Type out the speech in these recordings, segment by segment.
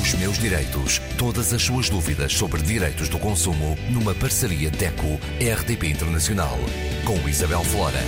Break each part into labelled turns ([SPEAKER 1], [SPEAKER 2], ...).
[SPEAKER 1] Os meus direitos. Todas as suas dúvidas sobre direitos do consumo numa parceria DECO-RDP Internacional. Com Isabel Flora.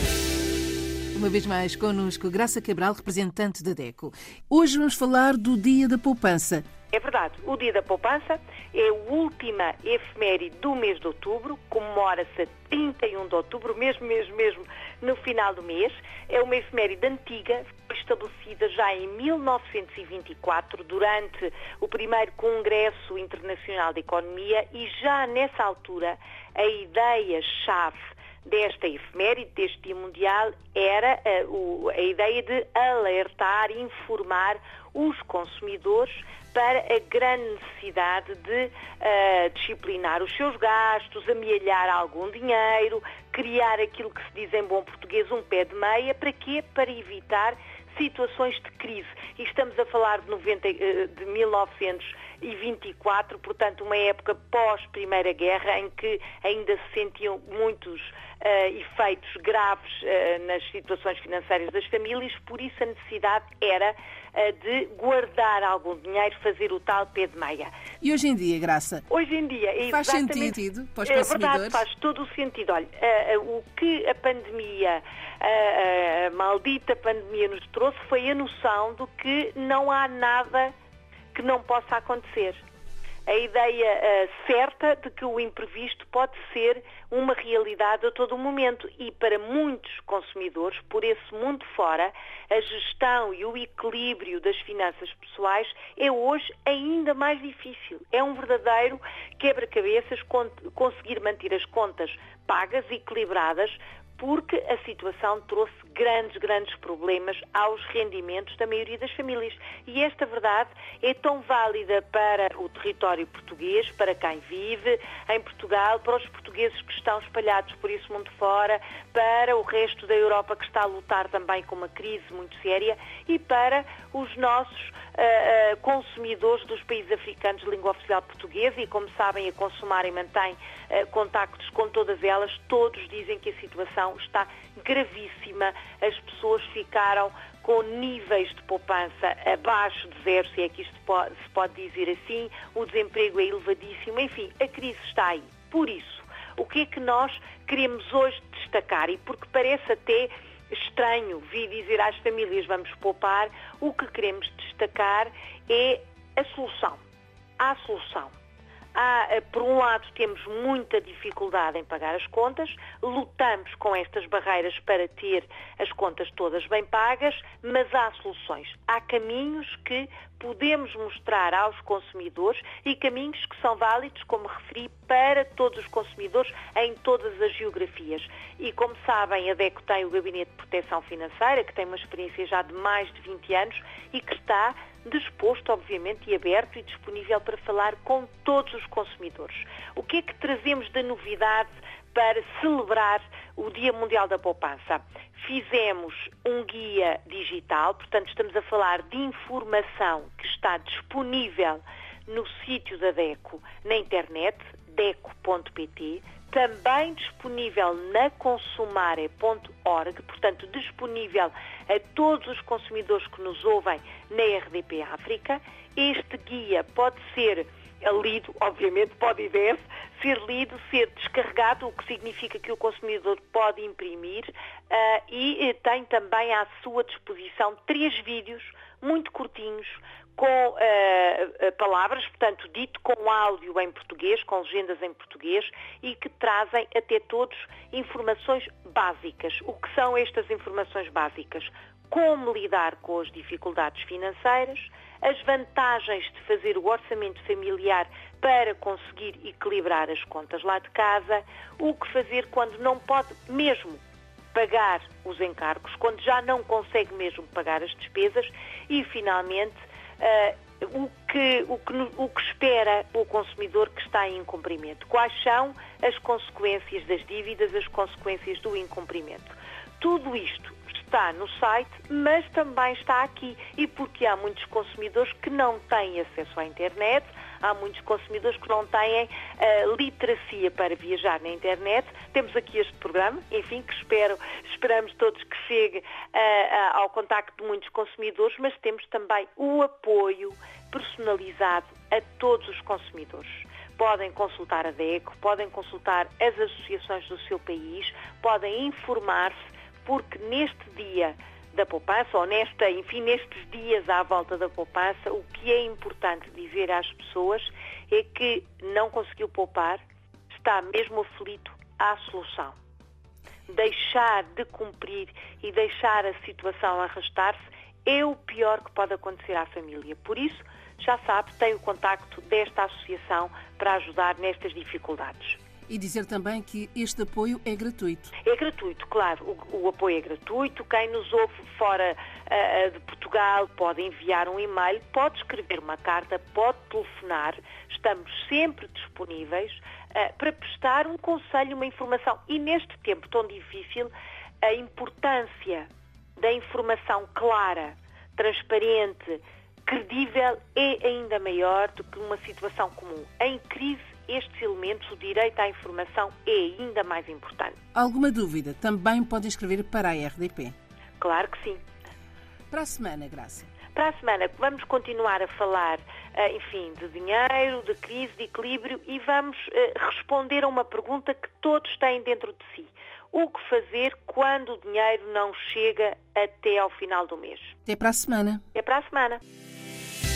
[SPEAKER 2] Uma vez mais connosco, Graça Cabral, representante da DECO. Hoje vamos falar do Dia da Poupança.
[SPEAKER 3] É verdade, o Dia da Poupança é a última efeméride do mês de outubro, comemora-se a 31 de outubro, mesmo, mesmo, mesmo no final do mês. É uma efeméride antiga, estabelecida já em 1924, durante o primeiro Congresso Internacional de Economia, e já nessa altura a ideia-chave desta efeméride, deste Dia Mundial, era a, eh, a ideia de alertar, informar os consumidores para a grande necessidade de uh, disciplinar os seus gastos, amealhar algum dinheiro, criar aquilo que se diz em bom português um pé de meia, para quê? Para evitar situações de crise. E estamos a falar de, 90, eh, de 1924, portanto, uma época pós-Primeira Guerra, em que ainda se sentiam muitos uh, efeitos graves uh, nas situações financeiras das famílias, por isso a necessidade era uh, de guardar algum dinheiro, fazer o tal pé de meia.
[SPEAKER 2] E hoje em dia, Graça?
[SPEAKER 3] Hoje em dia
[SPEAKER 2] é Faz sentido para os é
[SPEAKER 3] consumidores? verdade, faz todo o sentido. Olha, o que a pandemia, a maldita pandemia nos trouxe foi a noção de que não há nada que não possa acontecer a ideia uh, certa de que o imprevisto pode ser uma realidade a todo momento e para muitos consumidores, por esse mundo fora, a gestão e o equilíbrio das finanças pessoais é hoje ainda mais difícil. É um verdadeiro quebra-cabeças conseguir manter as contas pagas, equilibradas, porque a situação trouxe grandes, grandes problemas aos rendimentos da maioria das famílias. E esta verdade é tão válida para o território português, para quem vive em Portugal, para os portugueses que estão espalhados por esse mundo fora, para o resto da Europa que está a lutar também com uma crise muito séria e para os nossos uh, consumidores dos países africanos de língua oficial portuguesa e, como sabem, a Consumarem mantém uh, contactos com todas elas. Todos dizem que a situação está gravíssima. As pessoas ficaram com níveis de poupança abaixo de zero, se é que isto se pode dizer assim, o desemprego é elevadíssimo, enfim, a crise está aí. Por isso, o que é que nós queremos hoje destacar? E porque parece até estranho vir dizer às famílias vamos poupar, o que queremos destacar é a solução. Há solução. Há, eh, por um lado, temos muita dificuldade em pagar as contas, lutamos com estas barreiras para ter as contas todas bem pagas, mas há soluções. Há caminhos que podemos mostrar aos consumidores e caminhos que são válidos, como referi, para todos os consumidores em todas as geografias. E como sabem, a DECO tem o Gabinete de Proteção Financeira, que tem uma experiência já de mais de 20 anos e que está disposto, obviamente, e aberto e disponível para falar com todos os consumidores. O que é que trazemos de novidade para celebrar o Dia Mundial da Poupança? Fizemos um guia digital, portanto, estamos a falar de informação que está disponível no sítio da DECO, na internet, deco.pt, também disponível na consumare.org, portanto disponível a todos os consumidores que nos ouvem na RDP África. Este guia pode ser lido, obviamente pode e deve ser lido, ser descarregado, o que significa que o consumidor pode imprimir uh, e eh, tem também à sua disposição três vídeos muito curtinhos com uh, palavras, portanto, dito com áudio em português, com legendas em português e que trazem até todos informações básicas. O que são estas informações básicas? Como lidar com as dificuldades financeiras, as vantagens de fazer o orçamento familiar para conseguir equilibrar as contas lá de casa, o que fazer quando não pode mesmo pagar os encargos, quando já não consegue mesmo pagar as despesas e, finalmente, uh, o, que, o, que, o que espera o consumidor que está em incumprimento. Quais são as consequências das dívidas, as consequências do incumprimento. Tudo isto está no site, mas também está aqui. E porque há muitos consumidores que não têm acesso à internet, há muitos consumidores que não têm uh, literacia para viajar na internet. Temos aqui este programa, enfim, que espero, esperamos todos que chegue uh, ao contacto de muitos consumidores, mas temos também o apoio personalizado a todos os consumidores podem consultar a DECO, podem consultar as associações do seu país, podem informar-se, porque neste dia da poupança, ou nesta, enfim, nestes dias à volta da poupança, o que é importante dizer às pessoas é que não conseguiu poupar, está mesmo aflito à solução. Deixar de cumprir e deixar a situação arrastar-se é o pior que pode acontecer à família. Por isso, já sabe, tem o contacto desta associação para ajudar nestas dificuldades.
[SPEAKER 2] E dizer também que este apoio é gratuito.
[SPEAKER 3] É gratuito, claro. O, o apoio é gratuito. Quem nos ouve fora uh, de Portugal pode enviar um e-mail, pode escrever uma carta, pode telefonar. Estamos sempre disponíveis uh, para prestar um conselho, uma informação. E neste tempo tão difícil, a importância da informação clara, transparente, credível é ainda maior do que uma situação comum. Em crise, estes elementos, o direito à informação, é ainda mais importante.
[SPEAKER 2] Alguma dúvida? Também podem escrever para a RDP.
[SPEAKER 3] Claro que sim.
[SPEAKER 2] Para a semana, Graça.
[SPEAKER 3] Para a semana vamos continuar a falar, eh, enfim, de dinheiro, de crise, de equilíbrio e vamos eh, responder a uma pergunta que todos têm dentro de si. O que fazer quando o dinheiro não chega até ao final do mês?
[SPEAKER 2] Até para a semana.
[SPEAKER 3] Até para a semana.